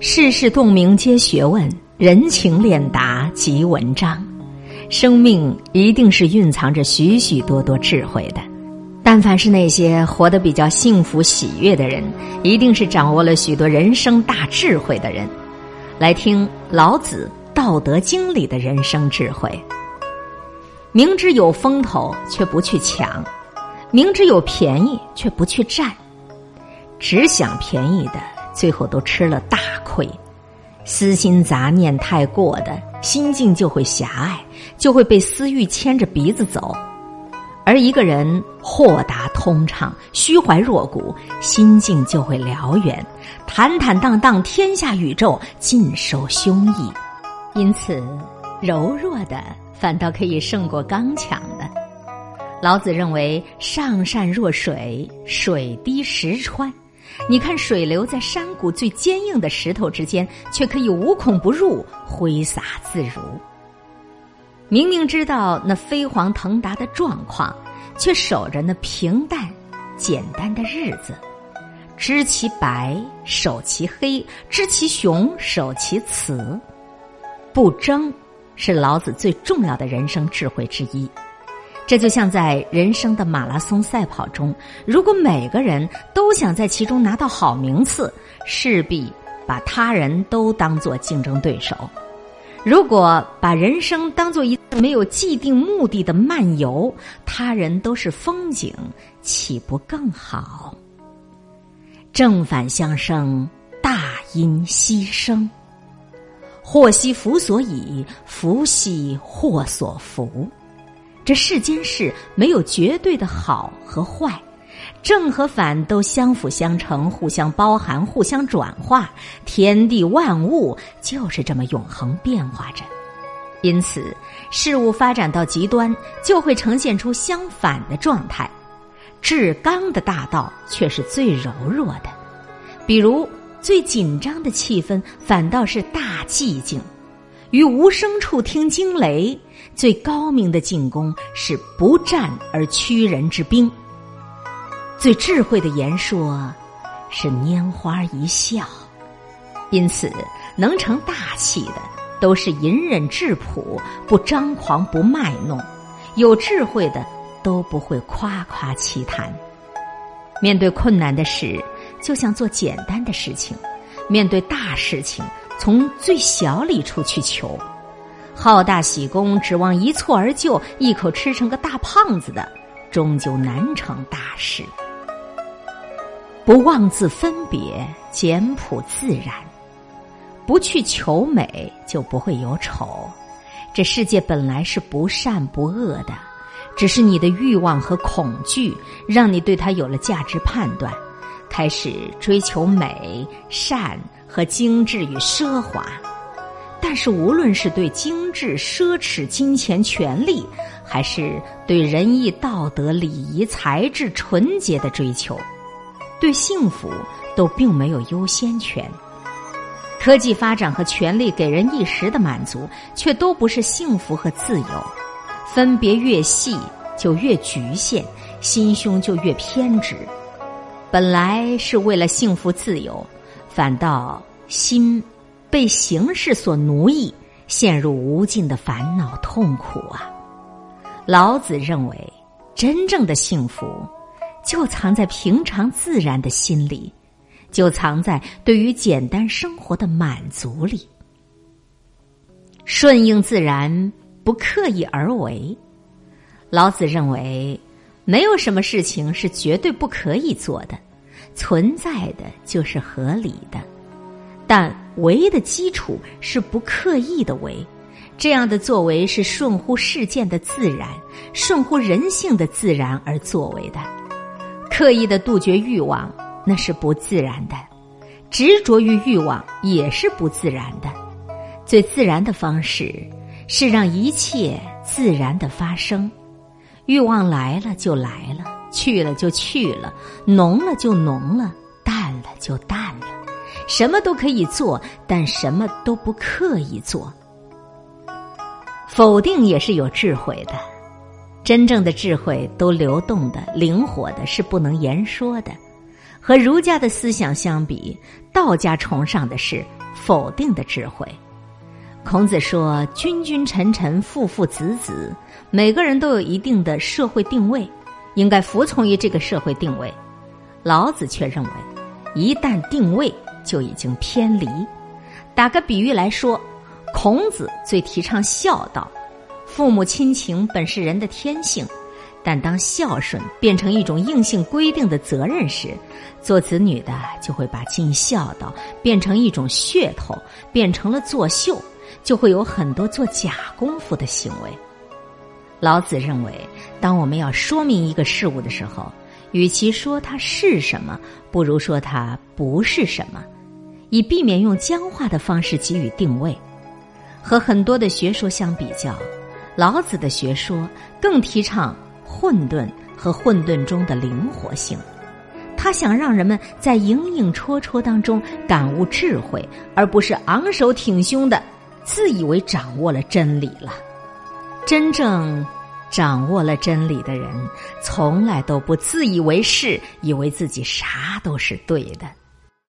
世事洞明皆学问，人情练达即文章。生命一定是蕴藏着许许多多智慧的。但凡是那些活得比较幸福喜悦的人，一定是掌握了许多人生大智慧的人。来听老子《道德经》里的人生智慧：明知有风头，却不去抢；明知有便宜，却不去占。只想便宜的。最后都吃了大亏，私心杂念太过的心境就会狭隘，就会被私欲牵着鼻子走；而一个人豁达通畅、虚怀若谷，心境就会辽远，坦坦荡荡，天下宇宙尽收胸臆。因此，柔弱的反倒可以胜过刚强的。老子认为：上善若水，水滴石穿。你看，水流在山谷最坚硬的石头之间，却可以无孔不入，挥洒自如。明明知道那飞黄腾达的状况，却守着那平淡、简单的日子。知其白，守其黑；知其雄，守其雌。不争，是老子最重要的人生智慧之一。这就像在人生的马拉松赛跑中，如果每个人都想在其中拿到好名次，势必把他人都当做竞争对手；如果把人生当做一次没有既定目的的漫游，他人都是风景，岂不更好？正反相生，大因牺牲。祸兮福所倚，福兮祸所伏。这世间事没有绝对的好和坏，正和反都相辅相成，互相包含，互相转化。天地万物就是这么永恒变化着。因此，事物发展到极端，就会呈现出相反的状态。至刚的大道却是最柔弱的，比如最紧张的气氛，反倒是大寂静。于无声处听惊雷，最高明的进攻是不战而屈人之兵。最智慧的言说是拈花一笑。因此，能成大器的都是隐忍质朴，不张狂，不卖弄；有智慧的都不会夸夸其谈。面对困难的事，就像做简单的事情；面对大事情。从最小里处去求，好大喜功，指望一蹴而就，一口吃成个大胖子的，终究难成大事。不妄自分别，简朴自然，不去求美，就不会有丑。这世界本来是不善不恶的，只是你的欲望和恐惧，让你对它有了价值判断，开始追求美善。和精致与奢华，但是无论是对精致、奢侈、金钱、权利，还是对仁义道德、礼仪、才智、纯洁的追求，对幸福都并没有优先权。科技发展和权力给人一时的满足，却都不是幸福和自由。分别越细，就越局限，心胸就越偏执。本来是为了幸福自由。反倒心被形式所奴役，陷入无尽的烦恼痛苦啊！老子认为，真正的幸福就藏在平常自然的心里，就藏在对于简单生活的满足里。顺应自然，不刻意而为。老子认为，没有什么事情是绝对不可以做的。存在的就是合理的，但为的基础是不刻意的为，这样的作为是顺乎事件的自然，顺乎人性的自然而作为的。刻意的杜绝欲望，那是不自然的；执着于欲望也是不自然的。最自然的方式是让一切自然的发生，欲望来了就来了。去了就去了，浓了就浓了，淡了就淡了，什么都可以做，但什么都不刻意做。否定也是有智慧的，真正的智慧都流动的、灵活的，是不能言说的。和儒家的思想相比，道家崇尚的是否定的智慧。孔子说：“君君臣臣，父父子子，每个人都有一定的社会定位，应该服从于这个社会定位。”老子却认为，一旦定位就已经偏离。打个比喻来说，孔子最提倡孝道。父母亲情本是人的天性，但当孝顺变成一种硬性规定的责任时，做子女的就会把尽孝道变成一种噱头，变成了作秀，就会有很多做假功夫的行为。老子认为，当我们要说明一个事物的时候，与其说它是什么，不如说它不是什么，以避免用僵化的方式给予定位。和很多的学说相比较。老子的学说更提倡混沌和混沌中的灵活性，他想让人们在影影绰绰当中感悟智慧，而不是昂首挺胸的自以为掌握了真理了。真正掌握了真理的人，从来都不自以为是，以为自己啥都是对的。